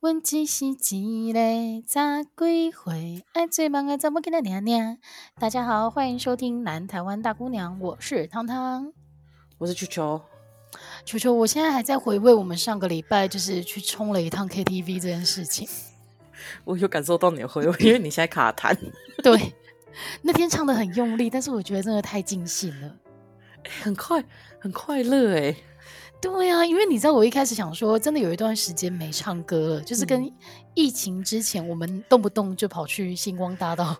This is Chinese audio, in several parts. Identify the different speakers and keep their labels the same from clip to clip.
Speaker 1: 问只是一个十几岁，爱最忙的怎么跟他娘娘？大家好，欢迎收听南台湾大姑娘，我是汤汤，
Speaker 2: 我是球球。
Speaker 1: 球球，我现在还在回味我们上个礼拜就是去冲了一趟 KTV 这件事情。
Speaker 2: 我有感受到你的回味，因为你现在卡痰。
Speaker 1: 对，那天唱的很用力，但是我觉得真的太尽兴了，
Speaker 2: 很快，很快乐哎。
Speaker 1: 对、啊，因为你知道，我一开始想说，真的有一段时间没唱歌了，就是跟疫情之前，我们动不动就跑去星光大道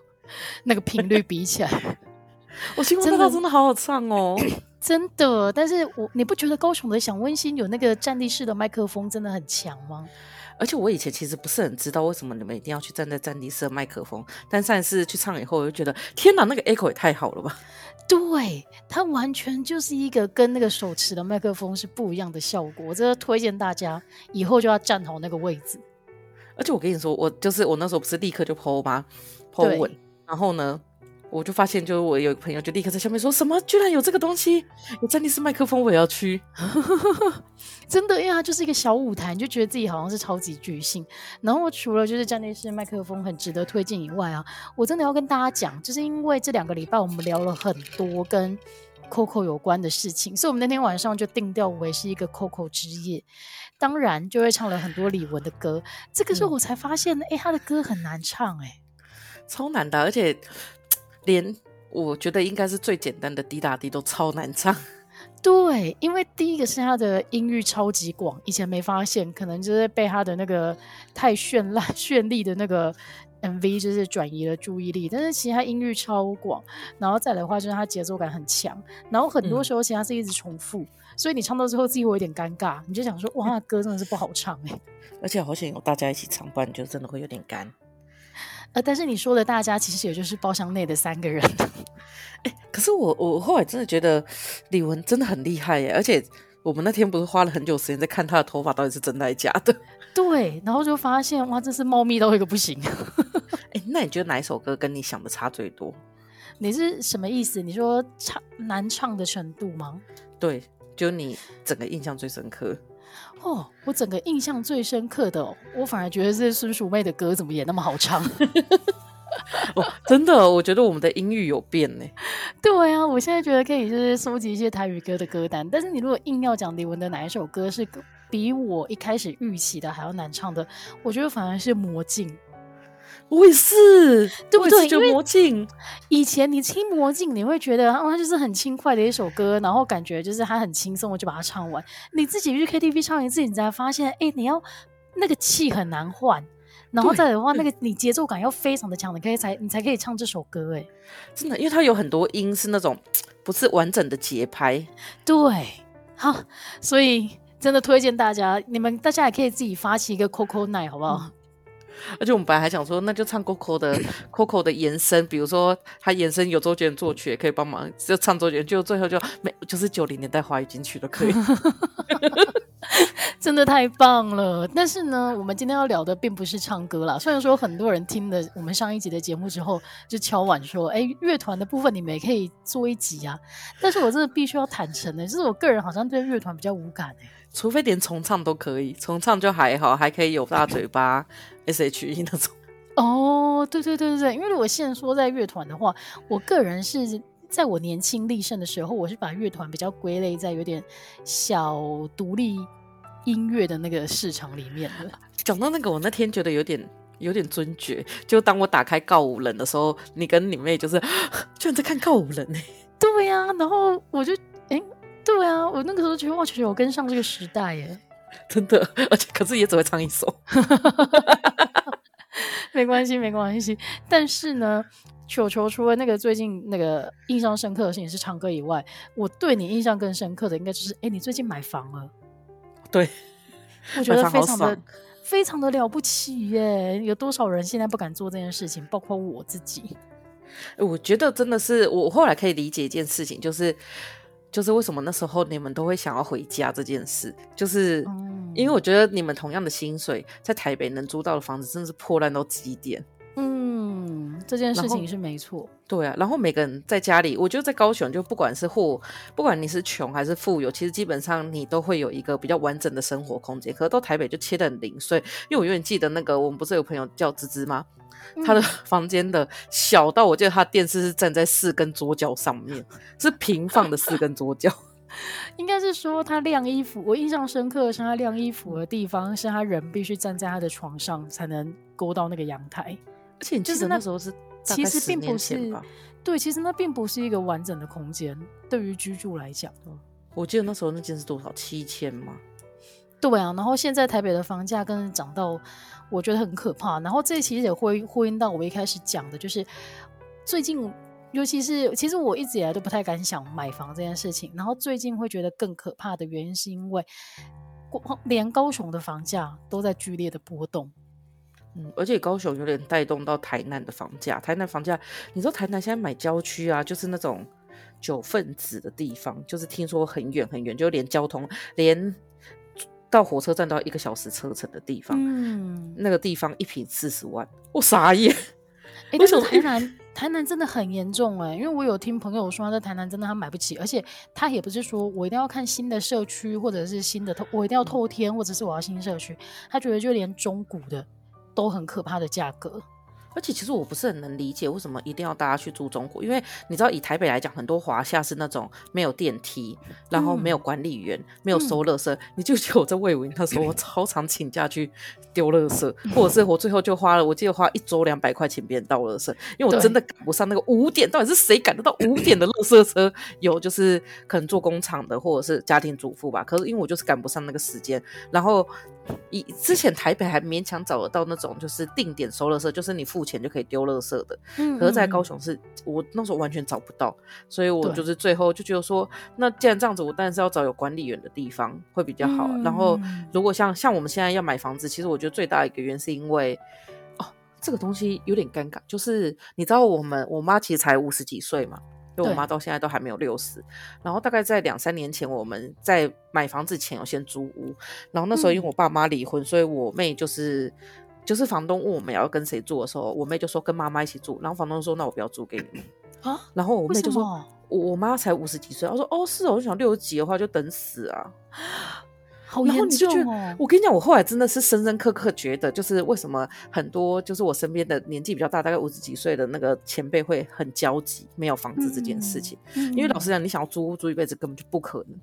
Speaker 1: 那个频率比起来，
Speaker 2: 我星光大道真的好好唱哦，
Speaker 1: 真的。但是我你不觉得高雄的想温馨有那个站立式的麦克风真的很强吗？
Speaker 2: 而且我以前其实不是很知道为什么你们一定要去站在站立式的麦克风，但上一次去唱以后，我就觉得天哪，那个 echo 也太好了吧！
Speaker 1: 对，它完全就是一个跟那个手持的麦克风是不一样的效果。我真的推荐大家以后就要站好那个位置。
Speaker 2: 而且我跟你说，我就是我那时候不是立刻就 po 吗？po 稳，然后呢？我就发现，就是我有一个朋友就立刻在下面说什么，居然有这个东西，有站立式麦克风，我也要去。
Speaker 1: 真的，因为它就是一个小舞台，你就觉得自己好像是超级巨星。然后除了就是站立式麦克风很值得推荐以外啊，我真的要跟大家讲，就是因为这两个礼拜我们聊了很多跟 Coco 有关的事情，所以我们那天晚上就定调为是一个 Coco 之夜，当然就会唱了很多李玟的歌。这个时候我才发现，哎、嗯，他的歌很难唱、欸，哎，
Speaker 2: 超难的，而且。连我觉得应该是最简单的滴答滴都超难唱，
Speaker 1: 对，因为第一个是他的音域超级广，以前没发现，可能就是被他的那个太绚烂 绚丽的那个 MV 就是转移了注意力，但是其实他音域超广，然后再来的话就是他节奏感很强，然后很多时候其实他是一直重复，嗯、所以你唱到之后自己会有点尴尬，你就想说哇，歌真的是不好唱哎，
Speaker 2: 而且好想有大家一起唱，不然就真的会有点干。
Speaker 1: 呃，但是你说的大家其实也就是包厢内的三个人。
Speaker 2: 哎，可是我我后来真的觉得李玟真的很厉害耶，而且我们那天不是花了很久时间在看她的头发到底是真的还是假的？
Speaker 1: 对，然后就发现哇，真是茂密到一个不行。
Speaker 2: 哎，那你觉得哪一首歌跟你想的差最多？
Speaker 1: 你是什么意思？你说唱难唱的程度吗？
Speaker 2: 对，就你整个印象最深刻。
Speaker 1: 哦，我整个印象最深刻的，我反而觉得是孙淑妹的歌怎么也那么好唱。
Speaker 2: 哦，真的，我觉得我们的音域有变呢。
Speaker 1: 对啊，我现在觉得可以就是收集一些台语歌的歌单，但是你如果硬要讲李玟的哪一首歌是比我一开始预期的还要难唱的，我觉得反而是《魔镜》。
Speaker 2: 我也是，
Speaker 1: 对不对？
Speaker 2: 就魔镜，
Speaker 1: 以前你听魔镜，你会觉得哦，它就是很轻快的一首歌，然后感觉就是它很轻松，我就把它唱完。你自己去 KTV 唱一次，你才发现，哎，你要那个气很难换，然后再来的话，那个你节奏感要非常的强，你可以才你才可以唱这首歌。哎，
Speaker 2: 真的，因为它有很多音是那种不是完整的节拍。
Speaker 1: 对，好，所以真的推荐大家，你们大家也可以自己发起一个 Coco Night，好不好？嗯
Speaker 2: 而且我们本来还想说，那就唱 Coco 的 Coco 的延伸，比如说他延伸有周杰伦作曲，也可以帮忙就唱周杰伦，就最后就没就是九零年代华语金曲都可以，
Speaker 1: 真的太棒了。但是呢，我们今天要聊的并不是唱歌啦。虽然说很多人听了我们上一集的节目之后，就敲碗说，哎，乐团的部分你们也可以做一集啊。但是我真的必须要坦诚的，就是我个人好像对乐团比较无感哎。
Speaker 2: 除非连重唱都可以，重唱就还好，还可以有大嘴巴 S H E 那种。
Speaker 1: 哦，对对对对对，因为如果现说在乐团的话，我个人是在我年轻力盛的时候，我是把乐团比较归类在有点小独立音乐的那个市场里面的。
Speaker 2: 讲到那个，我那天觉得有点有点尊爵，就当我打开告五人的时候，你跟你妹就是 居然在看告五人呢？
Speaker 1: 对呀、啊，然后我就哎。对啊，我那个时候觉得哇，球球跟上这个时代耶，
Speaker 2: 真的，而且可是也只会唱一首，
Speaker 1: 没关系，没关系。但是呢，球球除了那个最近那个印象深刻的事情是唱歌以外，我对你印象更深刻的应该就是，哎，你最近买房了，
Speaker 2: 对，
Speaker 1: 我觉得非常的非常的了不起耶！有多少人现在不敢做这件事情，包括我自己。
Speaker 2: 我觉得真的是，我后来可以理解一件事情，就是。就是为什么那时候你们都会想要回家这件事，就是因为我觉得你们同样的薪水，在台北能租到的房子真的是破烂到极点。
Speaker 1: 嗯，这件事情是没错。
Speaker 2: 对啊，然后每个人在家里，我觉得在高雄，就不管是户，不管你是穷还是富有，其实基本上你都会有一个比较完整的生活空间。可是到台北就切得很零碎，因为我永远记得那个，我们不是有朋友叫芝芝吗？他的房间的小到，我记得他电视是站在四根桌角上面，是平放的四根桌角。
Speaker 1: 应该是说他晾衣服，我印象深刻的是他晾衣服的地方是他人必须站在他的床上才能勾到那个阳台，
Speaker 2: 而且你记得那时候是
Speaker 1: 其实并不是对，其实那并不是一个完整的空间，对于居住来讲。
Speaker 2: 我记得那时候那间是多少？七千吗？
Speaker 1: 对啊，然后现在台北的房价更是涨到我觉得很可怕。然后这其实也会呼应到我一开始讲的，就是最近。尤其是，其实我一直以来都不太敢想买房这件事情。然后最近会觉得更可怕的原因，是因为连高雄的房价都在剧烈的波动。
Speaker 2: 嗯，而且高雄有点带动到台南的房价。台南房价，你说台南现在买郊区啊，就是那种九份子的地方，就是听说很远很远，就连交通连到火车站都要一个小时车程的地方。嗯，那个地方一平四十万，我傻眼。
Speaker 1: 哎、欸，为什么台南？台南真的很严重哎、欸，因为我有听朋友说他在台南真的他买不起，而且他也不是说我一定要看新的社区或者是新的透，我一定要透天或者是我要新社区，他觉得就连中古的都很可怕的价格。
Speaker 2: 而且其实我不是很能理解为什么一定要大家去住中国，因为你知道以台北来讲，很多华夏是那种没有电梯，然后没有管理员，嗯、没有收垃圾。嗯、你就觉得我在魏武营那时候，我超常请假去丢垃圾，嗯、或者是我最后就花了，我记得花一周两百块请别人倒垃圾，因为我真的赶不上那个五点，到底是谁赶得到五点的垃圾车？有就是可能做工厂的或者是家庭主妇吧，可是因为我就是赶不上那个时间，然后。以之前台北还勉强找得到那种就是定点收垃圾，就是你付钱就可以丢垃圾的。嗯，嗯，可是在高雄是我那时候完全找不到，所以我就是最后就觉得说，那既然这样子，我当然是要找有管理员的地方会比较好。嗯、然后如果像像我们现在要买房子，其实我觉得最大的一个原因是因为哦，这个东西有点尴尬，就是你知道我们我妈其实才五十几岁嘛。我妈到现在都还没有六十，然后大概在两三年前，我们在买房子前有先租屋，然后那时候因为我爸妈离婚，嗯、所以我妹就是就是房东问我们要跟谁住的时候，我妹就说跟妈妈一起住，然后房东说那我不要租给你们 啊，然后我妹就说我我妈才五十几岁，她说哦是哦，我就想六十几的话就等死啊。
Speaker 1: 好严重哦！然后你就觉得，
Speaker 2: 我跟你讲，我后来真的是深深刻刻觉得，就是为什么很多就是我身边的年纪比较大，大概五十几岁的那个前辈会很焦急，没有房子这件事情。嗯嗯、因为老实讲，你想要租屋租一辈子根本就不可能。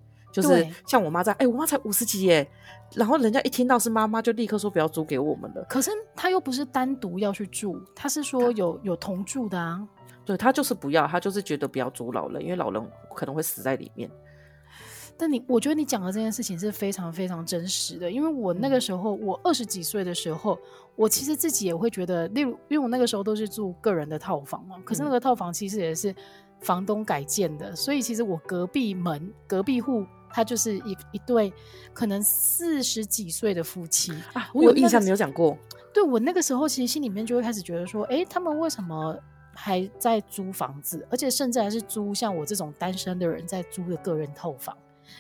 Speaker 2: 就是像我妈这样，哎、欸，我妈才五十几耶，然后人家一听到是妈妈，就立刻说不要租给我们了。
Speaker 1: 可是她又不是单独要去住，她是说有有同住的啊。
Speaker 2: 对，她就是不要，她就是觉得不要租老人，因为老人可能会死在里面。
Speaker 1: 但你，我觉得你讲的这件事情是非常非常真实的，因为我那个时候，我二十几岁的时候，我其实自己也会觉得，例如，因为我那个时候都是住个人的套房嘛，可是那个套房其实也是房东改建的，所以其实我隔壁门隔壁户，他就是一一对可能四十几岁的夫妻
Speaker 2: 啊，我有印象，没有讲过。
Speaker 1: 对，我那个时候，其实心里面就会开始觉得说，哎，他们为什么还在租房子，而且甚至还是租像我这种单身的人在租的个人套房。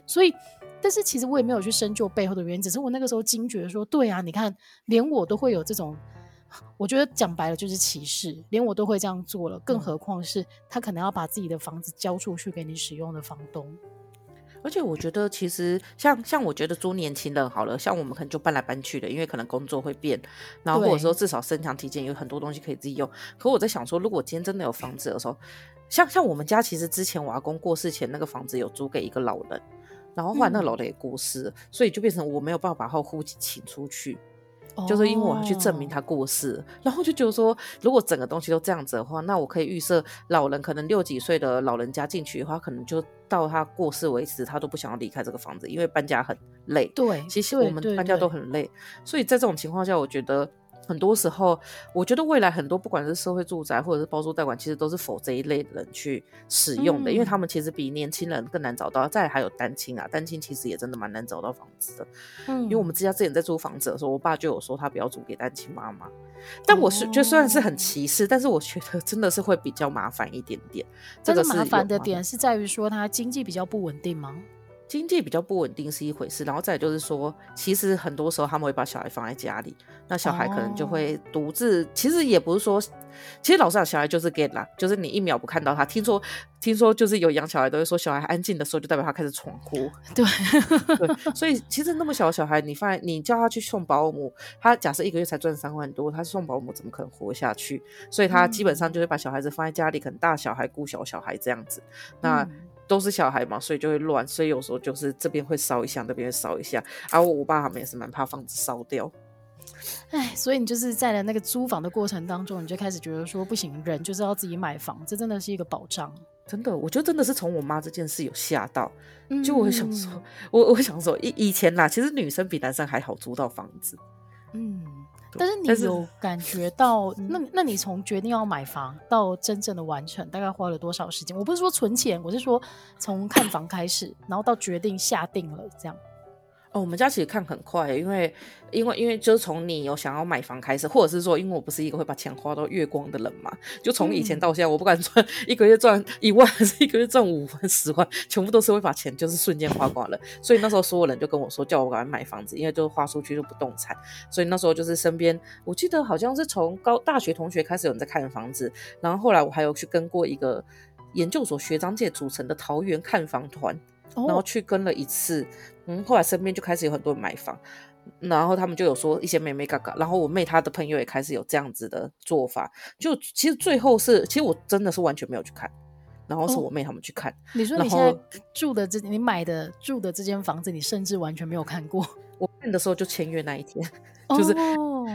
Speaker 1: 所以，但是其实我也没有去深究背后的原因，只是我那个时候惊觉说，对啊，你看，连我都会有这种，我觉得讲白了就是歧视，连我都会这样做了，更何况是他可能要把自己的房子交出去给你使用的房东。
Speaker 2: 而且我觉得，其实像像我觉得租年轻人好了，像我们可能就搬来搬去的，因为可能工作会变，然后或者说至少身强体健，有很多东西可以自己用。可我在想说，如果今天真的有房子的时候，像像我们家其实之前我阿公过世前那个房子有租给一个老人。然后后来那个老人也过世了，嗯、所以就变成我没有办法把他户籍请出去，哦、就是因为我要去证明他过世了。然后就觉得说，如果整个东西都这样子的话，那我可以预设老人可能六几岁的老人家进去的话，可能就到他过世为止，他都不想要离开这个房子，因为搬家很累。对，其实我们搬家都很累，所以在这种情况下，我觉得。很多时候，我觉得未来很多不管是社会住宅或者是包租代管，其实都是否这一类的人去使用的，嗯、因为他们其实比年轻人更难找到。再来还有单亲啊，单亲其实也真的蛮难找到房子的。嗯，因为我们之家之前在租房子的时候，我爸就有说他不要租给单亲妈妈。但我是觉得虽然是很歧视，哦、但是我觉得真的是会比较麻烦一点点。这个
Speaker 1: 麻烦的点是在于说他经济比较不稳定吗？
Speaker 2: 经济比较不稳定是一回事，然后再就是说，其实很多时候他们会把小孩放在家里，那小孩可能就会独自。哦、其实也不是说，其实老实讲，小孩就是 get 啦，就是你一秒不看到他，听说听说就是有养小孩都会说，小孩安静的时候就代表他开始闯祸。
Speaker 1: 对
Speaker 2: 对，所以其实那么小的小孩，你放在你叫他去送保姆，他假设一个月才赚三万多，他送保姆怎么可能活下去？所以他基本上就会把小孩子放在家里，可能大小孩顾小小孩这样子。那。嗯都是小孩嘛，所以就会乱，所以有时候就是这边会烧一下，那边会烧一下。而、啊、我我爸他们也是蛮怕房子烧掉。
Speaker 1: 哎，所以你就是在了那个租房的过程当中，你就开始觉得说不行，人就是要自己买房，这真的是一个保障。
Speaker 2: 真的，我觉得真的是从我妈这件事有吓到，就我想说，嗯、我我想说以以前啦，其实女生比男生还好租到房子。嗯。
Speaker 1: 但是你有 感觉到，那那你从决定要买房到真正的完成，大概花了多少时间？我不是说存钱，我是说从看房开始，然后到决定下定了这样。
Speaker 2: 哦，我们家其实看很快，因为因为因为就是从你有想要买房开始，或者是说，因为我不是一个会把钱花到月光的人嘛，就从以前到现在，我不管赚 一个月赚一万还是一个月赚五万、十万，全部都是会把钱就是瞬间花光了。所以那时候所有人就跟我说，叫我赶快买房子，因为就是花出去就不动产。所以那时候就是身边，我记得好像是从高大学同学开始有人在看房子，然后后来我还有去跟过一个研究所学长姐组成的桃园看房团。然后去跟了一次，嗯，后来身边就开始有很多人买房，然后他们就有说一些妹妹嘎嘎，然后我妹她的朋友也开始有这样子的做法，就其实最后是，其实我真的是完全没有去看，然后是我妹他们去看。哦，
Speaker 1: 你说你现在住的这，你买的住的这间房子，你甚至完全没有看过？
Speaker 2: 我看的时候就签约那一天。就是，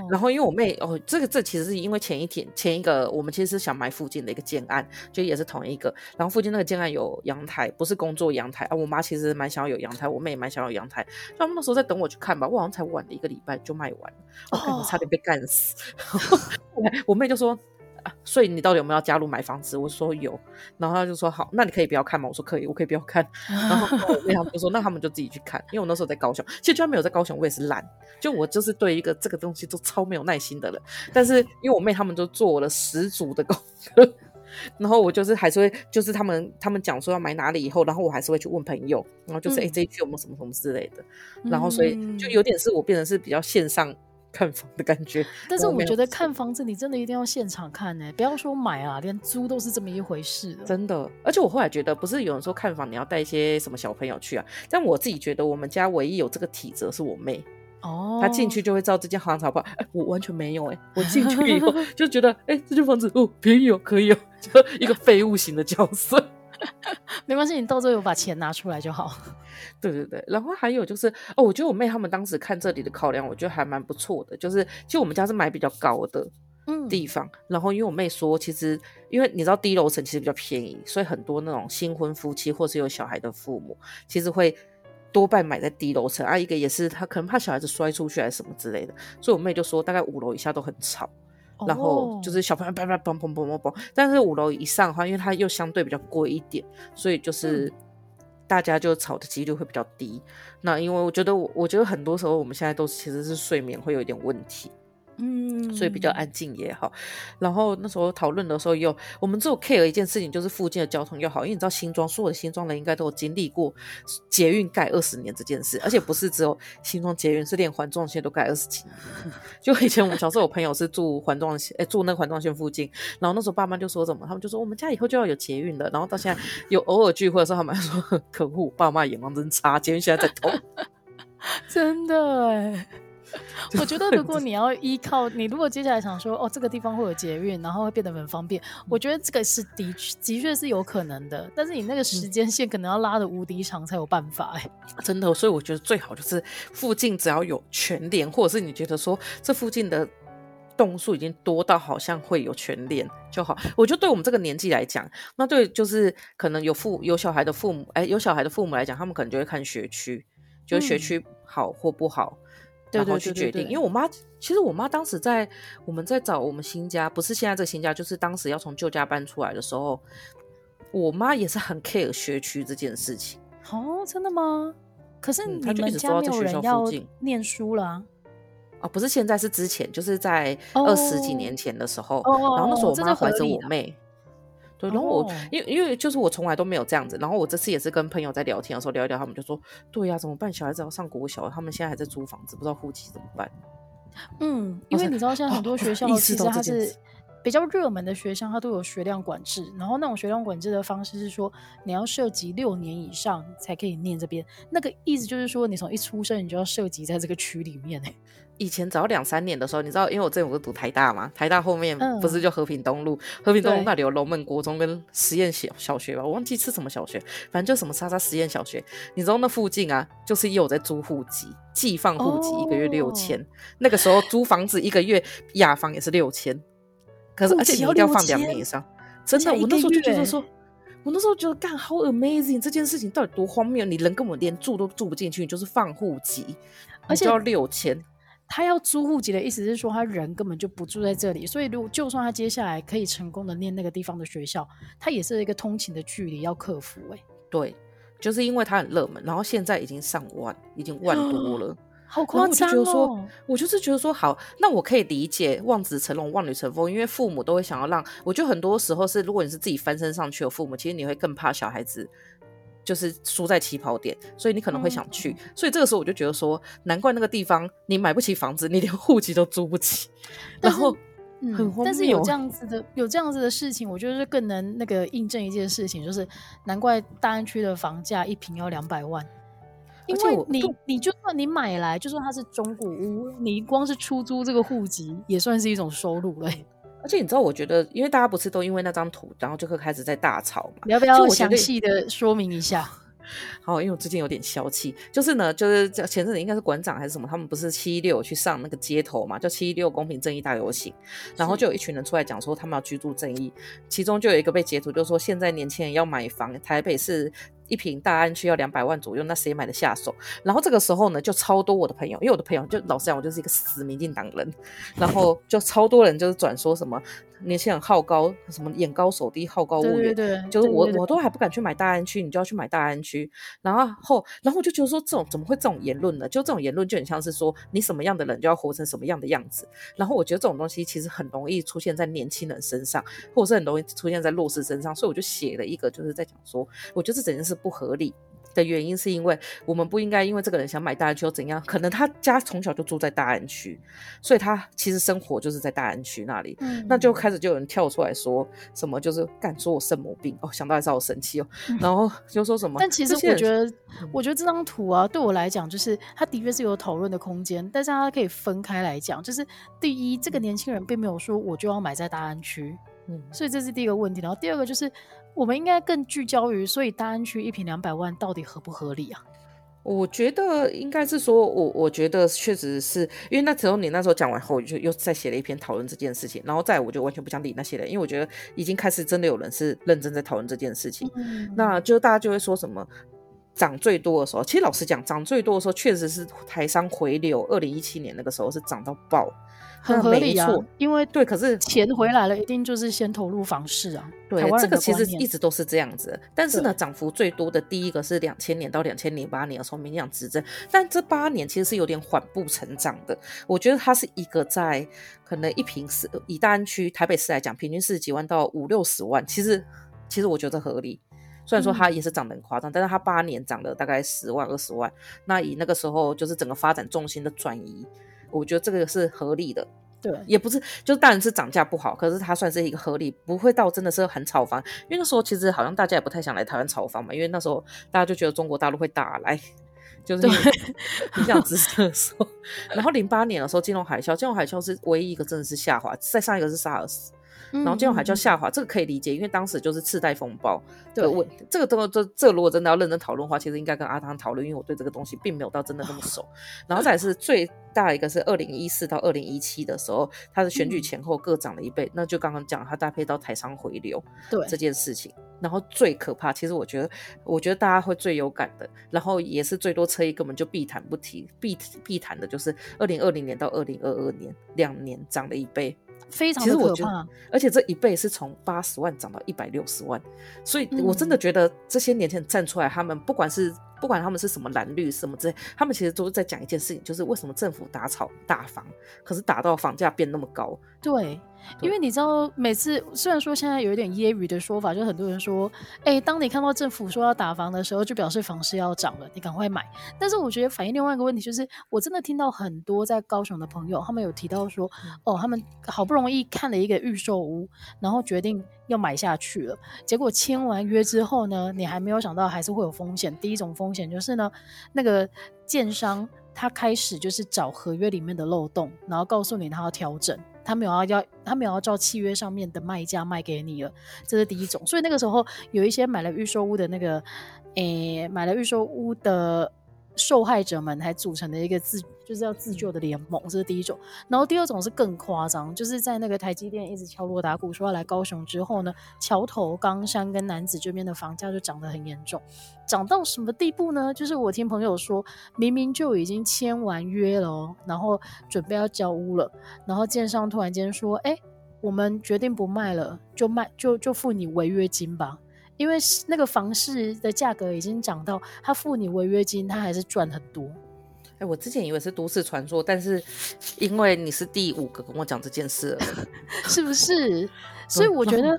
Speaker 2: 然后因为我妹哦，这个这其实是因为前一天前一个我们其实是想买附近的一个建案，就也是同一个，然后附近那个建案有阳台，不是工作阳台啊。我妈其实蛮想要有阳台，我妹也蛮想要有阳台。他们那时候在等我去看吧，我好像才晚了一个礼拜就卖完了，我感觉差点被干死。Oh. 我妹就说。啊，所以你到底有没有要加入买房子？我说有，然后他就说好，那你可以不要看吗？我说可以，我可以不要看。然后 我妹他们就说，那他们就自己去看，因为我那时候在高雄，其实就算没有在高雄，我也是懒，就我就是对一个这个东西都超没有耐心的人。但是因为我妹他们都做了十足的功课，然后我就是还是会，就是他们他们讲说要买哪里以后，然后我还是会去问朋友，然后就是哎、嗯欸、这一区有没有什么什么之类的，然后所以就有点是我变成是比较线上。看房的感觉，
Speaker 1: 但是我觉得看房子你真的一定要现场看呢、欸，不要说买啊，连租都是这么一回事。
Speaker 2: 真的，而且我后来觉得，不是有人说看房你要带一些什么小朋友去啊？但我自己觉得，我们家唯一有这个体质是我妹哦，她进去就会知道这间房子好不好。哎、欸，我完全没有哎、欸，我进去以后 就觉得，哎、欸，这间房子哦便宜哦，可以哦，就一个废物型的角色。
Speaker 1: 没关系，你到最后有把钱拿出来就好。
Speaker 2: 对对对，然后还有就是哦，我觉得我妹他们当时看这里的考量，我觉得还蛮不错的。就是其实我们家是买比较高的地方，嗯、然后因为我妹说，其实因为你知道低楼层其实比较便宜，所以很多那种新婚夫妻或是有小孩的父母，其实会多半买在低楼层。啊，一个也是他可能怕小孩子摔出去还是什么之类的，所以我妹就说大概五楼以下都很吵。然后就是小朋友叭叭嘣嘣嘣嘣嘣，但是五楼以上的话，因为它又相对比较贵一点，所以就是大家就吵的几率会比较低。那因为我觉得我我觉得很多时候我们现在都其实是睡眠会有一点问题。嗯，所以比较安静也好。然后那时候讨论的时候有，我们只有 care 一件事情，就是附近的交通要好。因为你知道新庄，所有的新庄人应该都有经历过捷运盖二十年这件事，而且不是只有新庄捷运，是连环状线都盖二十几年。就以前我们小时候我朋友是住环状线，哎，住那个环状线附近，然后那时候爸妈就说什么，他们就说我们家以后就要有捷运了。然后到现在有偶尔聚会的时候，他们还说 可恶，爸妈眼光真差，捷运现在在通，
Speaker 1: 真的哎。我觉得，如果你要依靠你，如果接下来想说，哦，这个地方会有捷运，然后会变得很方便，我觉得这个是的确的确是有可能的。但是你那个时间线可能要拉的无敌长才有办法哎，
Speaker 2: 真的。所以我觉得最好就是附近只要有全联，或者是你觉得说这附近的栋数已经多到好像会有全联就好。我觉得对我们这个年纪来讲，那对就是可能有父有小孩的父母，哎，有小孩的父母来讲，他们可能就会看学区，就是学区好或不好。嗯然后去决定，因为我妈其实我妈当时在我们在找我们新家，不是现在这个新家，就是当时要从旧家搬出来的时候，我妈也是很 care 学区这件事情。
Speaker 1: 哦，真的吗？可是你们家没有人要念书了啊？
Speaker 2: 哦，不是现在，是之前，就是在二十几年前的时候，哦、然后那时候我妈怀着我妹。对，然后我、
Speaker 1: 哦、
Speaker 2: 因为因为就是我从来都没有这样子，然后我这次也是跟朋友在聊天的时候聊一聊，他们就说，对呀、啊，怎么办？小孩子要上国小，他们现在还在租房子，不知道户籍怎么办。
Speaker 1: 嗯，因为你知道现在很多学校其实它是。比较热门的学校，它都有学量管制，然后那种学量管制的方式是说，你要涉及六年以上才可以念这边。那个意思就是说，你从一出生你就要涉及在这个区里面。
Speaker 2: 以前早两三年的时候，你知道，因为我之前我是读台大嘛，台大后面不是就和平东路，嗯、和平东路那里有龙门国中跟实验小小学吧，我忘记是什么小学，反正就什么莎莎实验小学。你知道那附近啊，就是也有在租户籍，寄放户籍一个月六千、哦，那个时候租房子一个月雅房也是六千。可是，而且你一定要放两年以上，真的。我那时候就觉得说，我那时候觉得干好 amazing，这件事情到底多荒谬？你人根本连住都住不进去，你就是放户籍，而且要六千。
Speaker 1: 他要租户籍的意思是说，他人根本就不住在这里，所以如果就算他接下来可以成功的念那个地方的学校，他也是一个通勤的距离要克服、欸。哎，对，
Speaker 2: 就是因为他很热门，然后现在已经上万，已经万多了。
Speaker 1: 好夸张哦！
Speaker 2: 我就是觉得说，好，那我可以理解望子成龙，望女成凤，因为父母都会想要让。我觉得很多时候是，如果你是自己翻身上去的父母，其实你会更怕小孩子就是输在起跑点，所以你可能会想去。嗯、所以这个时候我就觉得说，难怪那个地方你买不起房子，你连户籍都租不起。然后，
Speaker 1: 嗯，很荒。但是有这样子的有这样子的事情，我觉得更能那个印证一件事情，就是难怪大安区的房价一平要两百万。因为你，你就算你买来，就算它是中古屋，你光是出租这个户籍，也算是一种收入了。
Speaker 2: 而且你知道，我觉得，因为大家不是都因为那张图，然后就会开始在大吵嘛？
Speaker 1: 你要不要详细的说明一下？
Speaker 2: 好，因为我最近有点消气，就是呢，就是前阵子应该是馆长还是什么，他们不是七一六去上那个街头嘛，叫七一六公平正义大游行，然后就有一群人出来讲说他们要居住正义，其中就有一个被截图，就说现在年轻人要买房，台北市。一瓶大安区要两百万左右，那谁买得下手？然后这个时候呢，就超多我的朋友，因为我的朋友就老实讲，我就是一个死民进党人，然后就超多人就是转说什么。年轻人好高，什么眼高手低，好高骛远。
Speaker 1: 对对对，
Speaker 2: 就是我我都还不敢去买大安区，你就要去买大安区。然后后，然后我就觉得说，这种怎么会这种言论呢？就这种言论就很像是说，你什么样的人就要活成什么样的样子。然后我觉得这种东西其实很容易出现在年轻人身上，或者是很容易出现在弱势身上。所以我就写了一个，就是在讲说，我觉得这整件事不合理。的原因是因为我们不应该因为这个人想买大安区又怎样？可能他家从小就住在大安区，所以他其实生活就是在大安区那里。嗯，那就开始就有人跳出来说什么，就是敢说我圣母病哦，想到还是好生气哦。然后就说什么？
Speaker 1: 但其实我觉得，我觉得这张图啊，对我来讲，就是他的确是有讨论的空间，但是他可以分开来讲。就是第一，这个年轻人并没有说我就要买在大安区，嗯，所以这是第一个问题。然后第二个就是。我们应该更聚焦于，所以大安区一平两百万到底合不合理啊？
Speaker 2: 我觉得应该是说，我我觉得确实是因为那时候你那时候讲完后，我就又再写了一篇讨论这件事情，然后再我就完全不想理那些人，因为我觉得已经开始真的有人是认真在讨论这件事情，嗯、那就大家就会说什么涨最多的时候，其实老实讲，涨最多的时候确实是台商回流，二零一七年那个时候是涨到爆。
Speaker 1: 很合理啊，因为
Speaker 2: 对，可是
Speaker 1: 钱回来了，一定就是先投入房市啊。
Speaker 2: 对，这个其实一直都是这样子。但是呢，涨幅最多的第一个是两千年到两千零八年的时候，民进党执政，但这八年其实是有点缓步成长的。我觉得它是一个在可能一平是以大安区台北市来讲，平均四十几万到五六十万，其实其实我觉得合理。虽然说它也是涨得很夸张，嗯，但是它八年涨了大概十万二十万。那以那个时候就是整个发展重心的转移。我觉得这个是合理的，
Speaker 1: 对，
Speaker 2: 也不是，就是当然是涨价不好，可是它算是一个合理，不会到真的是很炒房，因为那时候其实好像大家也不太想来台湾炒房嘛，因为那时候大家就觉得中国大陆会打来，就是你这样子 说。然后零八年的时候金融海啸，金融海啸是唯一一个真的是下滑，再上一个是 SARS。然后金融海啸下滑，这个可以理解，因为当时就是次贷风暴。对，我这个这个这这如果真的要认真讨论的话，其实应该跟阿汤讨论，因为我对这个东西并没有到真的那么熟。然后再是最大一个是二零一四到二零一七的时候，它的选举前后各涨了一倍，嗯、那就刚刚讲它搭配到台商回流对这件事情。然后最可怕，其实我觉得，我觉得大家会最有感的，然后也是最多车议根本就避谈不提，避避谈的就是二零二零年到二零二二年两年涨了一倍。
Speaker 1: 非常的可怕，
Speaker 2: 而且这一倍是从八十万涨到一百六十万，所以我真的觉得这些年轻人站出来，他们不管是不管他们是什么蓝绿什么之类，他们其实都是在讲一件事情，就是为什么政府打炒大房，可是打到房价变那么高？
Speaker 1: 对，因为你知道，每次虽然说现在有一点揶揄的说法，就很多人说，哎、欸，当你看到政府说要打房的时候，就表示房市要涨了，你赶快买。但是我觉得反映另外一个问题，就是我真的听到很多在高雄的朋友，他们有提到说，哦，他们好不容易看了一个预售屋，然后决定要买下去了，结果签完约之后呢，你还没有想到还是会有风险。第一种风险就是呢，那个建商他开始就是找合约里面的漏洞，然后告诉你他要调整。他没有要要，他没有要照契约上面的卖价卖给你了，这是第一种。所以那个时候有一些买了预售屋的那个，诶、买了预售屋的受害者们，还组成的一个自。就是要自救的联盟，这是第一种。然后第二种是更夸张，就是在那个台积电一直敲锣打鼓说要来高雄之后呢，桥头、冈山跟楠梓这边的房价就涨得很严重，涨到什么地步呢？就是我听朋友说，明明就已经签完约了哦，然后准备要交屋了，然后建商突然间说：“哎，我们决定不卖了，就卖就就付你违约金吧，因为那个房市的价格已经涨到他付你违约金，他还是赚很多。”
Speaker 2: 哎，我之前以为是都市传说，但是因为你是第五个跟我讲这件事了，
Speaker 1: 是不是？所以 我觉得，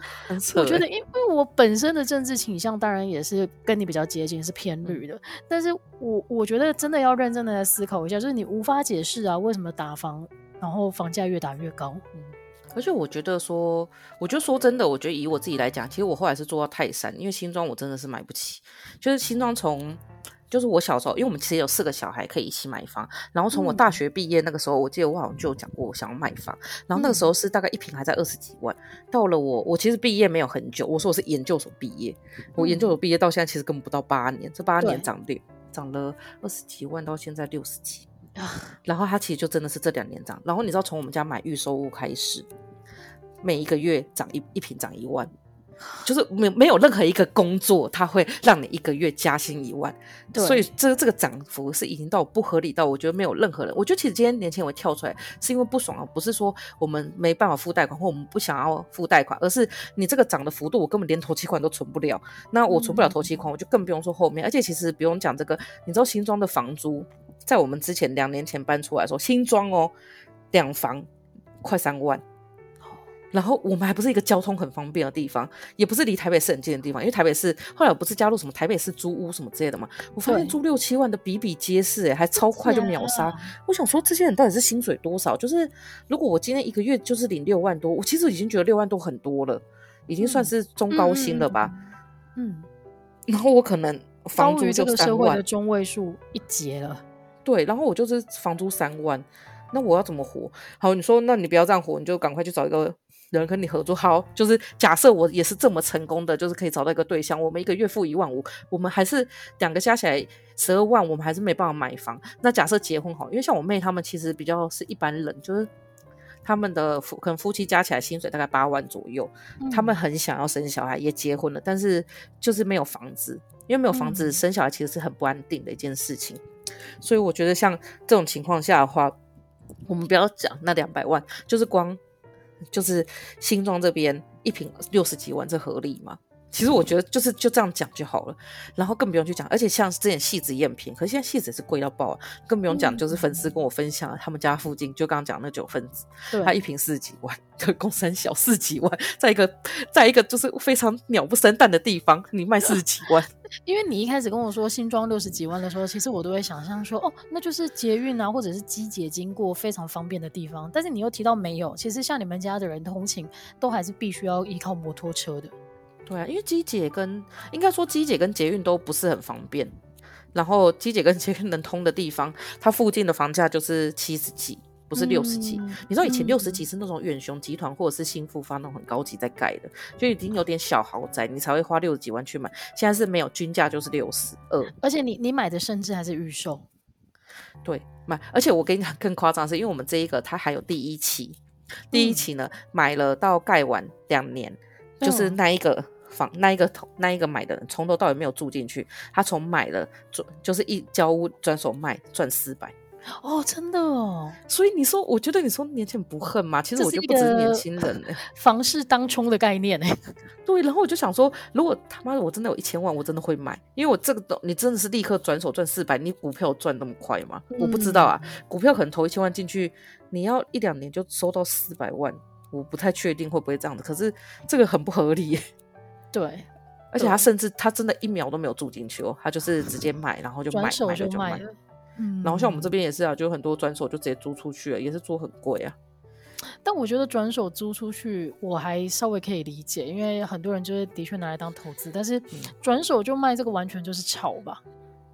Speaker 1: 我觉得，因为我本身的政治倾向当然也是跟你比较接近，是偏绿的。但是我我觉得真的要认真的来思考一下，就是你无法解释啊，为什么打房，然后房价越打越高？嗯，
Speaker 2: 而且我觉得说，我就说真的，我觉得以我自己来讲，其实我后来是做到泰山，因为新庄我真的是买不起，就是新庄从。就是我小时候，因为我们其实有四个小孩可以一起买房，然后从我大学毕业那个时候，嗯、我记得我好像就有讲过我想要买房，然后那个时候是大概一平还在二十几万。到了我，我其实毕业没有很久，我说我是研究所毕业，我研究所毕业到现在其实根本不到八年，这八年涨六涨了二十几万，到现在六十几，然后它其实就真的是这两年涨，然后你知道从我们家买预售物开始，每一个月涨一一瓶涨一万。就是没没有任何一个工作，它会让你一个月加薪一万，对，所以这这个涨幅是已经到不合理到，我觉得没有任何人。我觉得其实今天年轻人会跳出来，是因为不爽啊，不是说我们没办法付贷款或我们不想要付贷款，而是你这个涨的幅度，我根本连头期款都存不了。那我存不了头期款，我就更不用说后面。而且其实不用讲这个，你知道新庄的房租，在我们之前两年前搬出来的时候，新装哦，两房快三万。然后我们还不是一个交通很方便的地方，也不是离台北市很近的地方，因为台北市后来我不是加入什么台北市租屋什么之类的嘛，我发现租六七万的比比皆是，欸，还超快就秒杀。我想说这些人到底是薪水多少？就是如果我今天一个月就是领六万多，我其实已经觉得六万多很多了，已经算是中高薪了吧。嗯，嗯，然后我可能房租就三万，这个社会的
Speaker 1: 中位数一截了。
Speaker 2: 对，然后我就是房租三万，那我要怎么活？好，你说那你不要这样活，你就赶快去找一个。人跟你合作好，就是假设我也是这么成功的，就是可以找到一个对象，我们一个月付一万五，我们还是两个加起来十二万，我们还是没办法买房。那假设结婚好，因为像我妹他们其实比较是一般人，就是他们的夫可能夫妻加起来薪水大概八万左右，嗯，他们很想要生小孩，也结婚了，但是就是没有房子，因为没有房子，嗯，生小孩其实是很不安定的一件事情。所以我觉得像这种情况下的话，我们不要讲那两百万，就是光。就是新庄这边一平六十几万，这合理吗？其实我觉得就是就这样讲就好了，然后更不用去讲。而且像之前戏子也很便宜，可是现在戏子也是贵到爆啊，更不用讲。就是粉丝跟我分享，他们家附近就刚刚讲那九份子，他一瓶四十几万，就供三小四十几万，在一个在一个就是非常鸟不生蛋的地方，你卖四十几万。
Speaker 1: 因为你一开始跟我说新庄六十几万的时候，其实我都会想象说，哦，那就是捷运啊，或者是机捷经过非常方便的地方。但是你又提到没有，其实像你们家的人通勤都还是必须要依靠摩托车的。
Speaker 2: 对啊，因为机姐跟应该说机姐跟捷运都不是很方便，然后机姐跟捷运能通的地方，它附近的房价就是七十几，不是六十几。嗯、你知道以前六十几是那种远雄集团或者是新复发那种很高级在盖的，就已经有点小豪宅，你才会花六十几万去买。现在是没有均价就是六十二，
Speaker 1: 而且你你买的甚至还是预售。
Speaker 2: 对，买，而且我跟你讲更夸张是，因为我们这一个它还有第一期，第一期呢、嗯、买了到盖完两年，就是那一个。嗯房那一个头那一个买的人从头到尾没有住进去，他从买了转就是一交屋转手卖赚四百
Speaker 1: 哦，真的哦。
Speaker 2: 所以你说，我觉得你说年轻人不恨吗？其实我就不只是年轻人哎，
Speaker 1: 房市当冲的概念哎。
Speaker 2: 对，然后我就想说，如果他妈的我真的有一千万，我真的会买，因为我这个你真的是立刻转手赚四百，你股票赚那么快吗？嗯。我不知道啊，股票可能投一千万进去，你要一两年就收到四百万。我不太确定会不会这样子，可是这个很不合理。
Speaker 1: 对，
Speaker 2: 而且他甚至他真的一秒都没有住进去哦，他就是直接买，然后就买，
Speaker 1: 就买了就
Speaker 2: 买。嗯，然后像我们这边也是啊，就很多转手就直接租出去了，也是租很贵啊。
Speaker 1: 但我觉得转手租出去我还稍微可以理解，因为很多人就是的确拿来当投资，但是转手就卖这个完全就是炒吧。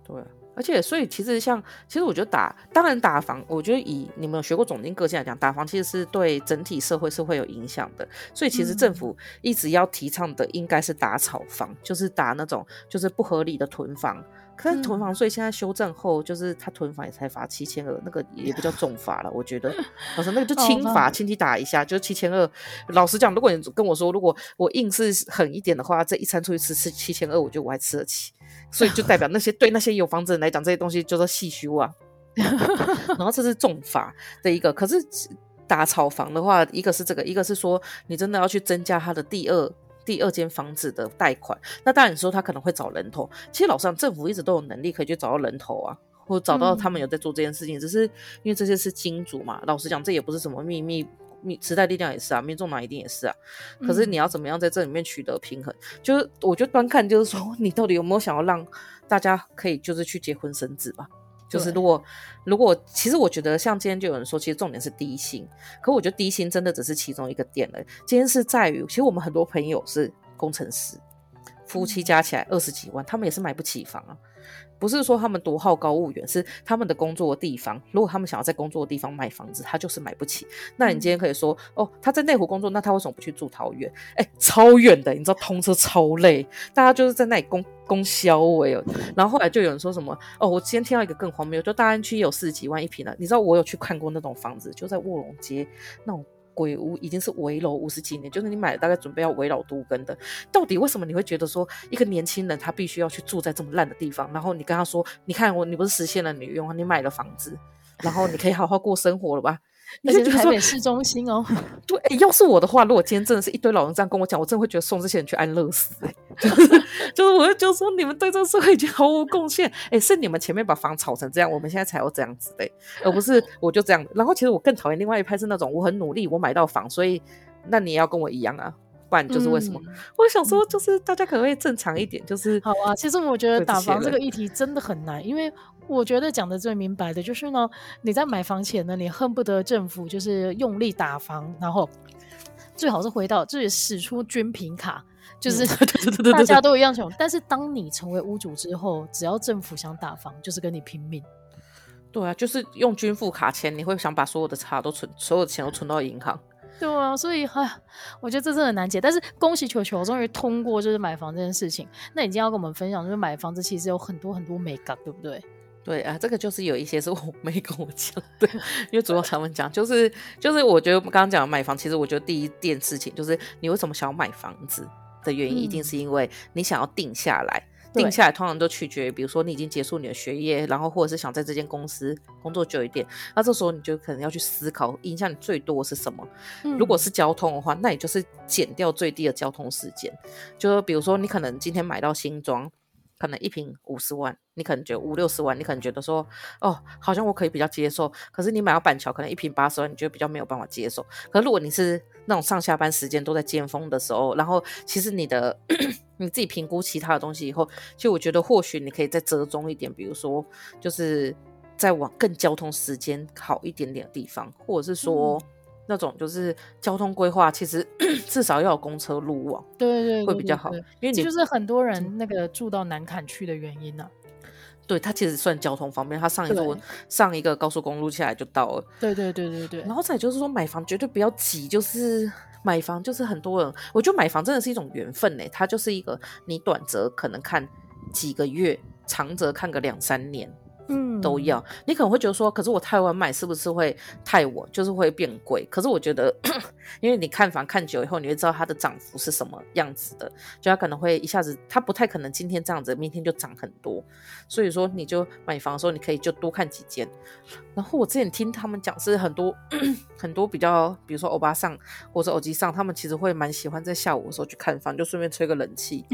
Speaker 2: 对。而且，所以其实像，其实我觉得打，当然打房，我觉得以你们有学过总经个性来讲，打房其实是对整体社会是会有影响的。所以其实政府一直要提倡的应该是打炒房，嗯、就是打那种就是不合理的囤房。可是囤房税现在修正后，就是他囤房也才罚七千二，那个也不叫重罚了，我觉得。老师那个就轻罚，轻轻打一下，就七千二。老实讲，如果你跟我说，如果我硬是狠一点的话，这一餐出去吃吃七千二，我觉得我还吃得起。所以就代表那些对那些有房子人来讲，这些东西叫做细修啊。然后这是重罚的一个，可是打炒房的话，一个是这个，一个是说你真的要去增加它的第二第二间房子的贷款。那当然你说他可能会找人头，其实老实讲，政府一直都有能力可以去找到人头啊，或找到他们有在做这件事情，嗯、只是因为这些是金主嘛。老实讲，这也不是什么秘密。时代力量也是啊，民众党一定也是啊。可是你要怎么样在这里面取得平衡？嗯、就是我觉得端看就是说，你到底有没有想要让大家可以就是去结婚生子吧？就是如果如果其实我觉得像今天就有人说，其实重点是低薪。可我觉得低薪真的只是其中一个点了。今天是在于，其实我们很多朋友是工程师，夫妻加起来二十几万，他们也是买不起房啊。不是说他们多好高骛远，是他们的工作的地方。如果他们想要在工作的地方买房子，他就是买不起。那你今天可以说，哦，他在内湖工作，那他为什么不去住桃园？哎，超远的，你知道通车超累，大家就是在那里供供销哎。然后后来就有人说什么，哦，我今天听到一个更荒谬，就大安区有四十几万一平的。你知道我有去看过那种房子，就在卧龙街那种。鬼屋已经是围楼五十几年，就是你买了大概准备要围老都跟的。到底为什么你会觉得说一个年轻人他必须要去住在这么烂的地方？然后你跟他说，你看我，你不是实现了女愿，你买了房子，然后你可以好好过生活了吧？
Speaker 1: 那是台北市中心哦。
Speaker 2: 对，要是我的话，如果今天真的是一堆老人这样跟我讲，我真的会觉得送这些人去安乐死。就是，就是，我就觉得说你们对这个社会已经毫无贡献。哎，是你们前面把房炒成这样，我们现在才要这样子的，而不是 我就这样。然后其实我更讨厌另外一派是那种我很努力，我买到房，所以那你也要跟我一样啊。不然就是为什么？嗯、我想说，就是大家可能会正常一点，就是
Speaker 1: 好啊。其实我觉得打房这个议题真的很难，因为我觉得讲的最明白的就是呢，你在买房前呢，你恨不得政府就是用力打房，然后最好是回到就是使出均平卡，就是 大家都一样穷。但是当你成为屋主之后，只要政府想打房，就是跟你拼命。
Speaker 2: 对啊，就是用均富卡钱，你会想把所有的卡都存，所有的钱都存到银行。
Speaker 1: 对啊，所以哎，我觉得这真的很难解。但是恭喜球球终于通过，就是买房这件事情。那你今天要跟我们分享，就是买房子其实有很多很多美感，对不对？
Speaker 2: 对啊，这个就是有一些是我没跟我讲的，因为主要他们讲，就是就是我觉得我们刚刚讲的买房，其实我觉得第一件事情就是你为什么想要买房子的原因，一定是因为你想要定下来。嗯定下来通常都取决于，比如说你已经结束你的学业，然后或者是想在这间公司工作久一点，那这时候你就可能要去思考，影响你最多是什么？嗯、如果是交通的话，那也就是减掉最低的交通时间。就比如说你可能今天买到新庄，可能一瓶五十万，你可能觉得五六十万，你可能觉得说哦，好像我可以比较接受。可是你买到板桥，可能一瓶八十万，你觉得比较没有办法接受。可是如果你是那种上下班时间都在尖峰的时候，然后其实你的 你自己评估其他的东西以后，其实我觉得或许你可以再折中一点，比如说就是再往更交通时间好一点点的地方，或者是说那种就是交通规划，其实 至少要有公车路网，
Speaker 1: 对对对，
Speaker 2: 会比较好，因为你
Speaker 1: 就是很多人那个住到南坎去的原因呢、啊。
Speaker 2: 对，它其实算交通方便，它上一座上一个高速公路下来就到了。
Speaker 1: 对对对对对。
Speaker 2: 然后再就是说买房绝对不要急，就是买房就是很多人，我觉得买房真的是一种缘分呢。它就是一个你短则可能看几个月，长则看个两三年。嗯，都要。你可能会觉得说，可是我太晚买是不是会太晚，就是会变贵？可是我觉得，因为你看房看久以后，你会知道它的涨幅是什么样子的，就它可能会一下子，它不太可能今天这样子，明天就涨很多。所以说，你就买房的时候，你可以就多看几间。然后我之前听他们讲，是很多 很多比较，比如说欧巴上或者欧吉上，他们其实会蛮喜欢在下午的时候去看房，就顺便吹个冷气。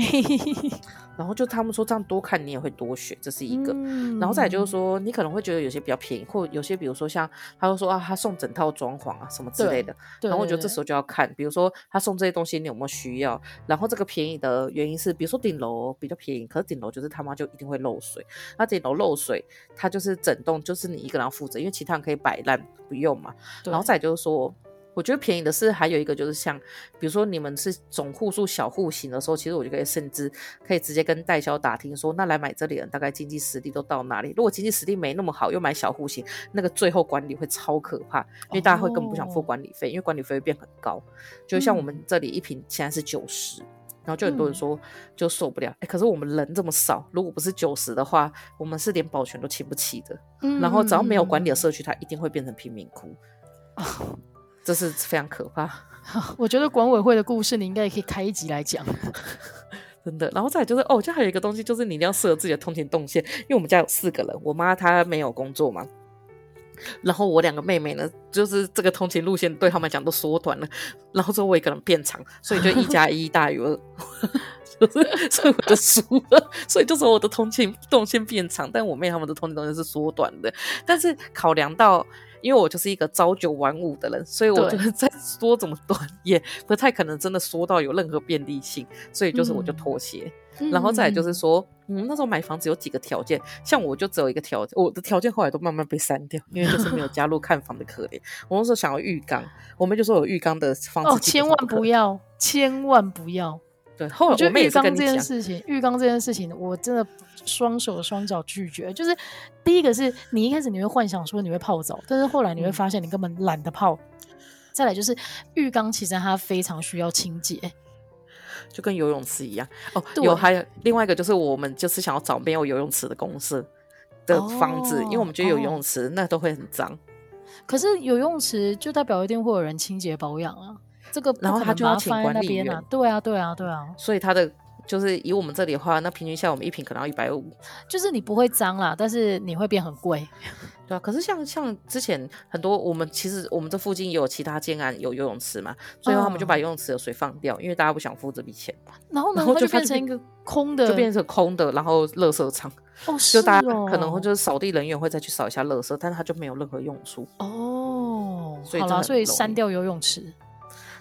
Speaker 2: 然后就他们说这样多看你也会多学，这是一个。然后再就是。就说，你可能会觉得有些比较便宜，或有些比如说像他就说啊，他送整套装潢啊什么之类的。然后我觉得这时候就要看，比如说他送这些东西你有没有需要。然后这个便宜的原因是，比如说顶楼比较便宜，可是顶楼就是他妈就一定会漏水。那顶楼漏水，它就是整栋就是你一个人负责，因为其他人可以摆烂不用嘛。然后再就是说。我觉得便宜的是还有一个就是像，比如说你们是总户数小户型的时候，其实我就可以甚至可以直接跟代销打听说，那来买这里人大概经济实力都到哪里？如果经济实力没那么好，又买小户型，那个最后管理会超可怕，因为大家会根本不想付管理费，哦、因为管理费会变很高。就像我们这里一平现在是九十、嗯，然后就很多人说就受不了。哎、嗯，可是我们人这么少，如果不是九十的话，我们是连保全都请不起的。嗯、然后只要没有管理的社区，它一定会变成贫民窟。哦 这是非常可怕。
Speaker 1: 我觉得管委会的故事，你应该也可以开一集来讲，
Speaker 2: 真的。然后再就是，哦，就还有一个东西，就是你一定要设自己的通勤动线，因为我们家有四个人，我妈她没有工作嘛，然后我两个妹妹呢，就是这个通勤路线对他们来讲都缩短了，然后之后我一个人变长，所以就一加一大于二，就 是所以我就输了，所以就是我的通勤动线变长，但我妹他们的通勤动线是缩短的，但是考量到。因为我就是一个朝九晚五的人，所以我觉得 再说怎么短也不太可能真的说到有任何便利性，所以就是我就妥协。嗯、然后再来就是说，嗯，那时候买房子有几个条件，像我就只有一个条件，我的条件后来都慢慢被删掉，因为就是没有加入看房的可怜。我那时候想要浴缸，我们就说有浴缸的房子
Speaker 1: 哦，千万不要，千万不要。
Speaker 2: 对，后来我觉得浴缸
Speaker 1: 这件事情，浴缸这件事情，我真的双手双脚拒绝。就是第一个是你一开始你会幻想说你会泡澡，但是后来你会发现你根本懒得泡。嗯、再来就是浴缸其实它非常需要清洁，
Speaker 2: 就跟游泳池一样。哦，有还有另外一个就是我们就是想要找没有游泳池的公司的房子，哦，因为我们觉得有游泳池，哦，那都会很脏。
Speaker 1: 可是有游泳池就代表一定会有人清洁保养啊。这个然后他就要请管理员，对啊，对啊，对啊。
Speaker 2: 所以他的就是以我们这里的话，那平均下我们一瓶可能要一百五。
Speaker 1: 就是你不会脏啦，但是你会变很贵。
Speaker 2: 对啊，可是像像之前很多我们其实我们这附近也有其他建案有游泳池嘛，所以他们就把游泳池的水放掉，因为大家不想付这笔钱。
Speaker 1: 然后呢，然后就变成一个空的，
Speaker 2: 就变成空的，然后垃圾场。哦，就大家可能会就是扫地人员会再去扫一下垃圾，但是它就没有任何用处。
Speaker 1: 哦，所以好了，所以删掉游泳池。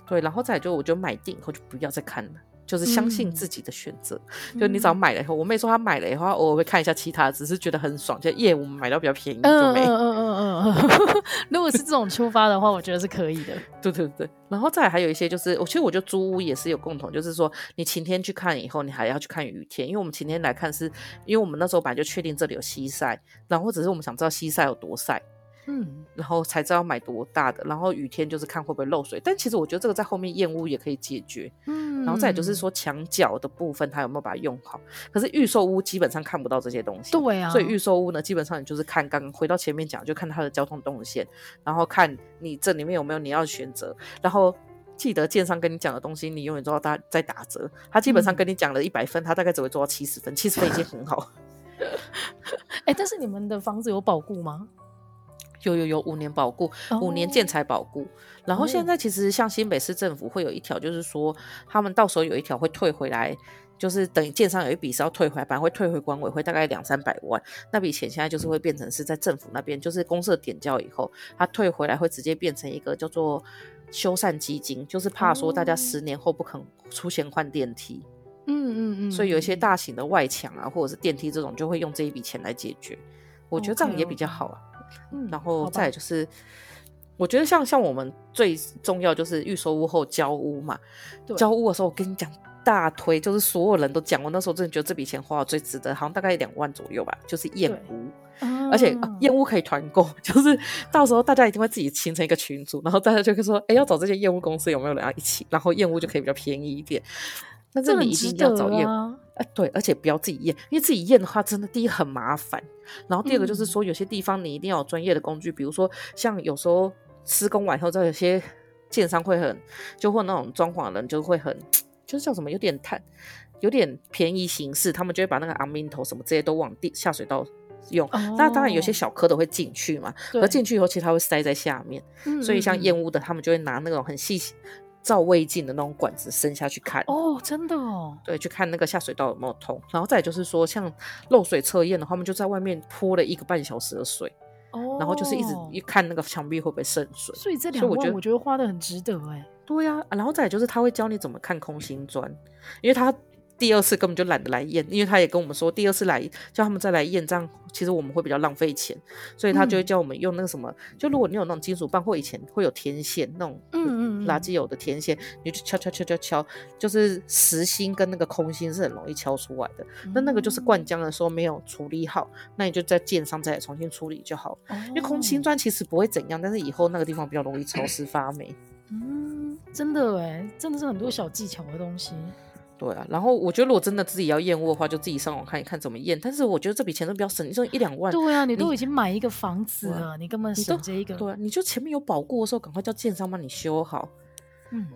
Speaker 2: 对，然后再就我就买定以后就不要再看了，就是相信自己的选择。嗯、就你只要买了以后，我妹说她买了以后，偶尔会看一下其他，只是觉得很爽，就耶，我们买到比较便宜就没。嗯嗯嗯嗯
Speaker 1: 嗯。如果是这种出发的话，我觉得是可以的。
Speaker 2: 对对对。然后再还有一些就是，我其实我觉得租屋也是有共同，就是说你晴天去看以后，你还要去看雨天，因为我们晴天来看是，因为我们那时候本来就确定这里有西晒，然后只是我们想知道西晒有多晒。嗯，然后才知道买多大的，然后雨天就是看会不会漏水。但其实我觉得这个在后面燕屋也可以解决。嗯，然后再就是说墙角的部分，它有没有把它用好？可是预售屋基本上看不到这些东西。
Speaker 1: 对啊，
Speaker 2: 所以预售屋呢，基本上你就是看刚刚回到前面讲，就看它的交通动线，然后看你这里面有没有你要选择。然后记得建商跟你讲的东西，你永远都要打在打折。他基本上跟你讲了一百分，他大概只会做到七十分，七十分已经很好。
Speaker 1: 哎、欸，但是你们的房子有保固吗？
Speaker 2: 有有有五年保固，五年建材保固。Oh. 然后现在其实像新北市政府会有一条，就是说他们到时候有一条会退回来，就是等于建商有一笔是要退回来，反正会退回管委会大概两三百万。那笔钱现在就是会变成是在政府那边，就是公社点交以后，它退回来会直接变成一个叫做修缮基金，就是怕说大家十年后不肯出钱换电梯。嗯嗯嗯。所以有一些大型的外墙啊，或者是电梯这种，就会用这一笔钱来解决。我觉得这样也比较好啊。Okay. 嗯，然后再就是，我觉得像像我们最重要就是预售屋后交屋嘛。交屋的时候，我跟你讲大推，就是所有人都讲，我那时候真的觉得这笔钱花的最值得，好像大概两万左右吧，就是燕屋，而且验屋可以团购，就是到时候大家一定会自己形成一个群组，然后大家就会说，哎，要找这些验屋公司有没有人要一起，然后燕屋就可以比较便宜一点。但是你一定要找验，哎，对，而且不要自己验，因为自己验的话，真的第一很麻烦，然后第二个就是说，有些地方你一定要有专业的工具，嗯、比如说像有时候施工完后，在有些建商会很，就或那种装潢人就会很，就是叫什么，有点太，有点便宜形式，他们就会把那个阿明头什么这些都往地下水道用。那、哦、当然有些小蝌蚪会进去嘛，而进去以后其实它会塞在下面，嗯、所以像燕屋的他们就会拿那种很细。照胃镜的那种管子伸下去看。
Speaker 1: 哦，真的哦。
Speaker 2: 对，去看那个下水道有没有通。然后再就是说，像漏水测验的话，他们就在外面泼了一个半小时的水。哦。然后就是一直一看那个墙壁会不会渗水。
Speaker 1: 所以这两万我觉得花的很值得哎。
Speaker 2: 对呀、啊，然后再就是他会教你怎么看空心砖，因为他。第二次根本就懒得来验，因为他也跟我们说，第二次来叫他们再来验，这样其实我们会比较浪费钱，所以他就会叫我们用那个什么，嗯、就如果你有那种金属棒，或以前会有天线那种，嗯嗯，垃圾有的天线，你就敲敲敲敲敲，就是实心跟那个空心是很容易敲出来的。那、嗯、那个就是灌浆的时候没有处理好，那你就在建上再来重新处理就好。哦、因为空心砖其实不会怎样，但是以后那个地方比较容易潮湿发霉。
Speaker 1: 嗯，真的哎，真的是很多小技巧的东西。
Speaker 2: 对啊，然后我觉得如果真的自己要验屋的话，就自己上网看一看怎么验。但是我觉得这笔钱都比较省，你说一两万。
Speaker 1: 对啊，你都已经买一个房子了，啊、你根本省这一个。
Speaker 2: 对啊，你就前面有保固的时候，赶快叫建商帮你修好。嗯，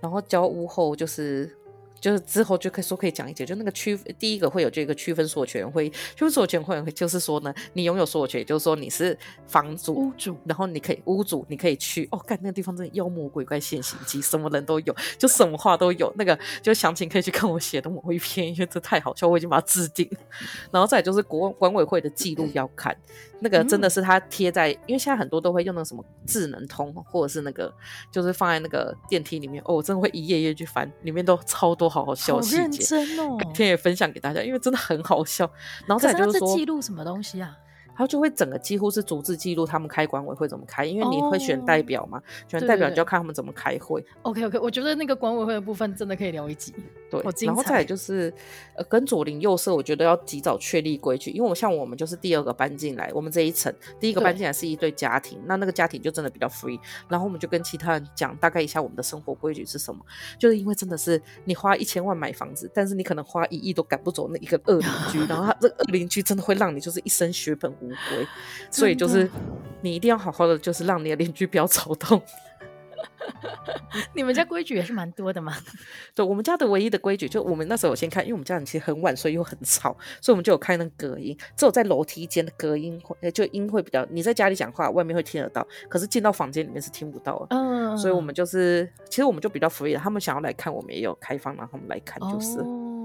Speaker 2: 然后交屋后就是。就是之后就可以说可以讲一节，就那个区第一个会有这个区分所有权会，区分所有权会就是说呢，你拥有所有权，也就是说你是房主屋主，然后你可以屋主，你可以去哦，干那个地方真的妖魔鬼怪现形记，什么人都有，就什么话都有。那个就详情可以去看我写的某一篇，因为这太好笑，我已经把它置顶。然后再就是国管委会的记录要看。那个真的是他贴在，嗯、因为现在很多都会用那个什么智能通，或者是那个就是放在那个电梯里面哦，我真的会一页页去翻，里面都超多好好笑细节，好认真哦，改天也分享给大家，因为真的很好笑。然后再就是说，
Speaker 1: 记录什么东西啊？
Speaker 2: 他就会整个几乎是逐字记录他们开管委会怎么开，因为你会选代表嘛，选代表你就要看他们怎么开会。
Speaker 1: OK OK，我觉得那个管委会的部分真的可以聊一集。
Speaker 2: 对，然后再来就是呃，跟左邻右舍，我觉得要及早确立规矩，因为我像我们就是第二个搬进来，我们这一层第一个搬进来是一对家庭，那那个家庭就真的比较 free，然后我们就跟其他人讲大概一下我们的生活规矩是什么，就是因为真的是你花一千万买房子，但是你可能花一亿都赶不走那一个恶邻居，然后他这个恶邻居真的会让你就是一身血本无归，所以就是你一定要好好的，就是让你的邻居不要吵动。
Speaker 1: 你们家规矩也是蛮多的嘛？
Speaker 2: 对，我们家的唯一的规矩，就我们那时候我先看，因为我们家人其实很晚睡又很吵，所以我们就有开那个隔音，只有在楼梯间的隔音会，就音会比较，你在家里讲话，外面会听得到，可是进到房间里面是听不到的。嗯，所以我们就是，其实我们就比较 free 了，他们想要来看，我们也有开放，让他们来看，就是。哦、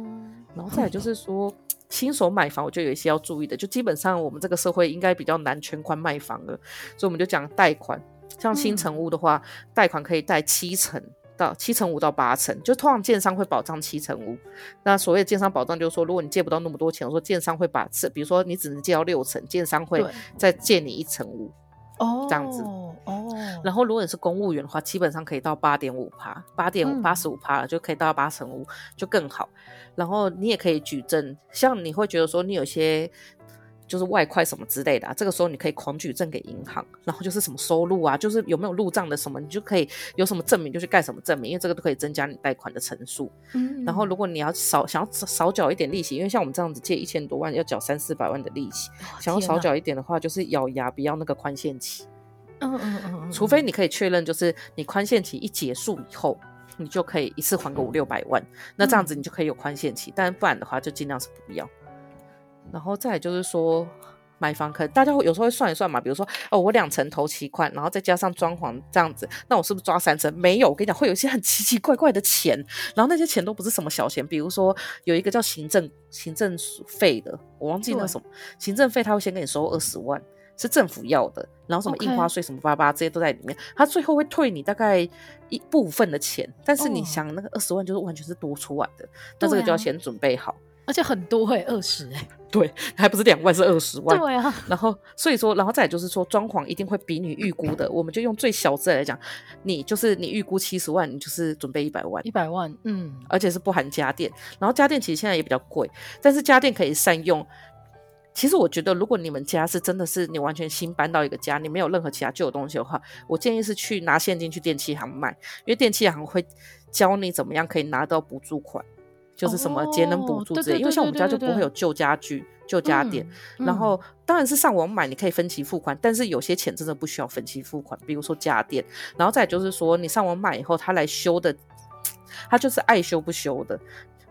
Speaker 2: 然后再来就是说，新手买房，我觉得有一些要注意的，就基本上我们这个社会应该比较难全款卖房了，所以我们就讲贷款。像新城屋的话，贷、嗯、款可以贷七成到七成五到八成，就通常建商会保障七成五。那所谓的建商保障，就是说如果你借不到那么多钱，我说建商会把这，比如说你只能借到六成，建商会再借你一成五，哦，这样子哦。然后如果你是公务员的话，基本上可以到八点五趴，八点五八十五趴了，就可以到八成五，就更好。然后你也可以举证，像你会觉得说你有些。就是外快什么之类的啊，这个时候你可以狂举证给银行，然后就是什么收入啊，就是有没有入账的什么，你就可以有什么证明就去盖什么证明，因为这个都可以增加你贷款的成数。嗯，然后如果你要少想要少缴一点利息，因为像我们这样子借一千多万要缴三四百万的利息，哦，想要少缴一点的话，就是咬牙不要那个宽限期。嗯嗯嗯，除非你可以确认，就是你宽限期一结束以后，你就可以一次还个五六百万，那这样子你就可以有宽限期，但不然的话就尽量是不要。然后再就是说，买房可能大家会有时候会算一算嘛，比如说哦，我两层投期款，然后再加上装潢这样子，那我是不是抓三成？没有，我跟你讲，会有一些很奇奇怪怪的钱，然后那些钱都不是什么小钱，比如说有一个叫行政行政费的，我忘记那什么行政费，他会先给你收二十万，是政府要的，然后什么印花税什么巴巴这些都在里面，他最后会退你大概一部分的钱，但是你想那个二十万就是完全是多出来的，那这个就要先准备好。
Speaker 1: 而且很多会二十哎，
Speaker 2: 对，还不是两万，是二十万。
Speaker 1: 对啊，
Speaker 2: 然后所以说，然后再就是说，装潢一定会比你预估的，我们就用最小资来讲，你就是你预估七十万，你就是准备一百万，
Speaker 1: 一百万，嗯，
Speaker 2: 而且是不含家电。然后家电其实现在也比较贵，但是家电可以善用。其实我觉得，如果你们家是真的是你完全新搬到一个家，你没有任何其他旧东西的话，我建议是去拿现金去电器行卖，因为电器行会教你怎么样可以拿到补助款。就是什么节能补助之类，因为像我们家就不会有旧家具、旧家电。嗯、然后当然是上网买，你可以分期付款，但是有些钱真的不需要分期付款，比如说家电。然后再就是说，你上网买以后，他来修的，他就是爱修不修的。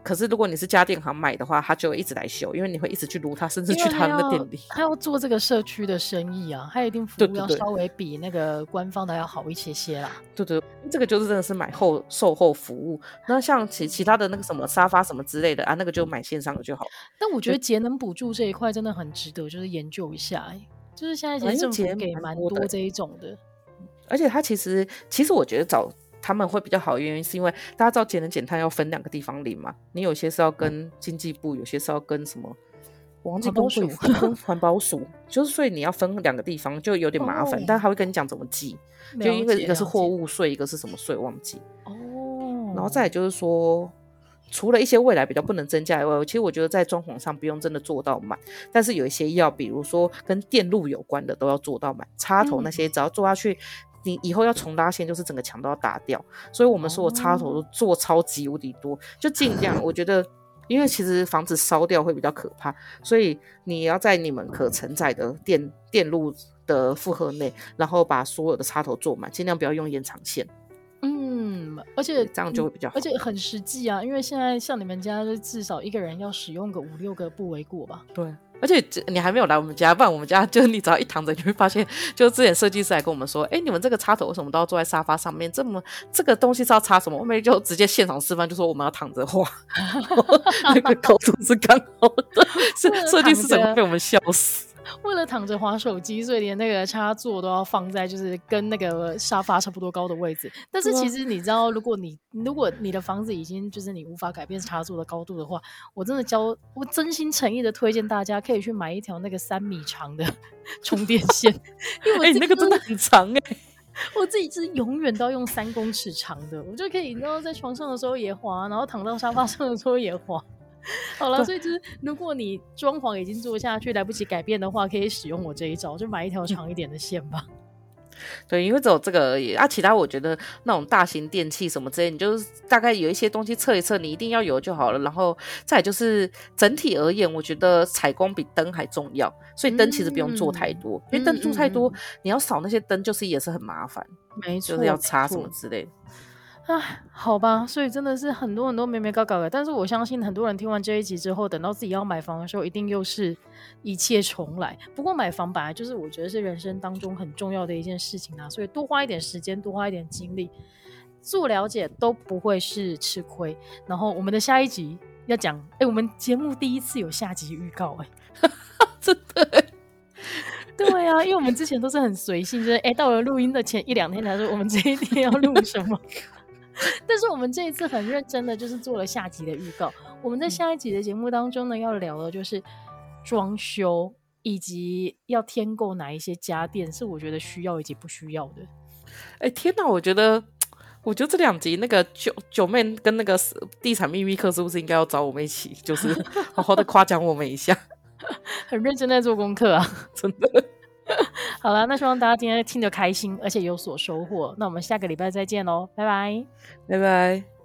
Speaker 2: 可是如果你是家电行买的话，他就会一直来修，因为你会一直去撸他，甚至去他那个店里。
Speaker 1: 他要做这个社区的生意啊，他一定服务要稍微比那个官方的要好一些些啦。
Speaker 2: 对对，这个就是真的是买后售后服务。那像其其他的那个什么沙发什么之类的啊，那个就买线上的就好。
Speaker 1: 但我觉得节能补助这一块真的很值得，就是研究一下。哎，就是现在其实政府给蛮多这一种的，
Speaker 2: 而且他其实其实我觉得找。他们会比较好的原因是因为大家知道节能减碳要分两个地方领嘛，你有些是要跟经济部，有些是要跟什么，我忘记跟环保署，环保署，就是所以你要分两个地方就有点麻烦，哦、但他会跟你讲怎么记，就因为一个是货物税，一个是什么税忘记。哦，然后再来就是说，除了一些未来比较不能增加以外，其实我觉得在装潢上不用真的做到满，但是有一些要，比如说跟电路有关的都要做到满，插头那些只要做下去。嗯你以后要重拉线，就是整个墙都要打掉，所以我们说我插头都做超级无敌多，就尽量。我觉得，因为其实房子烧掉会比较可怕，所以你要在你们可承载的电电路的负荷内，然后把所有的插头做满，尽量不要用延长线。
Speaker 1: 嗯，而且
Speaker 2: 这样就会比较好，
Speaker 1: 而且很实际啊，因为现在像你们家，就至少一个人要使用个五六个不为过吧？
Speaker 2: 对。而且你还没有来我们家，不然我们家就是你只要一躺着，你会发现，就之前设计师还跟我们说，哎，你们这个插头为什么都要坐在沙发上面？这么这个东西是要插什么？我们就直接现场示范，就说我们要躺着画，那个高度是刚好的，设设计师整个被我们笑死。
Speaker 1: 为了躺着划手机，所以连那个插座都要放在就是跟那个沙发差不多高的位置。但是其实你知道，如果你如果你的房子已经就是你无法改变插座的高度的话，我真的教我真心诚意的推荐大家可以去买一条那个三米长的 充电线，因为我、欸、
Speaker 2: 那个真的很长哎、欸，
Speaker 1: 我自己是永远都要用三公尺长的，我就可以然后在床上的时候也滑，然后躺到沙发上的时候也滑。好了，所以就是如果你装潢已经做下去，来不及改变的话，可以使用我这一招，就买一条长一点的线吧。
Speaker 2: 对，因为只有这个而已啊，其他我觉得那种大型电器什么之类，你就是大概有一些东西测一测，你一定要有就好了。然后再就是整体而言，我觉得采光比灯还重要，所以灯其实不用做太多，嗯、因为灯做太多，你要扫那些灯就是也是很麻烦，
Speaker 1: 没错，
Speaker 2: 就是要擦什么之类的。
Speaker 1: 唉，好吧，所以真的是很多很多眉眉搞搞的。但是我相信很多人听完这一集之后，等到自己要买房的时候，一定又是一切重来。不过买房本来就是我觉得是人生当中很重要的一件事情啊，所以多花一点时间，多花一点精力做了解都不会是吃亏。然后我们的下一集要讲，哎、我们节目第一次有下集预告、欸，哎，
Speaker 2: 真的，
Speaker 1: 对啊，因为我们之前都是很随性，就是哎、到了录音的前一两天才说我们这一天要录什么。但是我们这一次很认真的，就是做了下集的预告。我们在下一集的节目当中呢，要聊的就是装修以及要添购哪一些家电是我觉得需要以及不需要的。
Speaker 2: 哎、欸，天哪！我觉得，我觉得这两集那个九九妹跟那个地产秘密课是不是应该要找我们一起，就是 好好的夸奖我们一下？
Speaker 1: 很认真在做功课啊，
Speaker 2: 真的。
Speaker 1: 好了，那希望大家今天听得开心，而且有所收获。那我们下个礼拜再见喽，拜拜，
Speaker 2: 拜拜。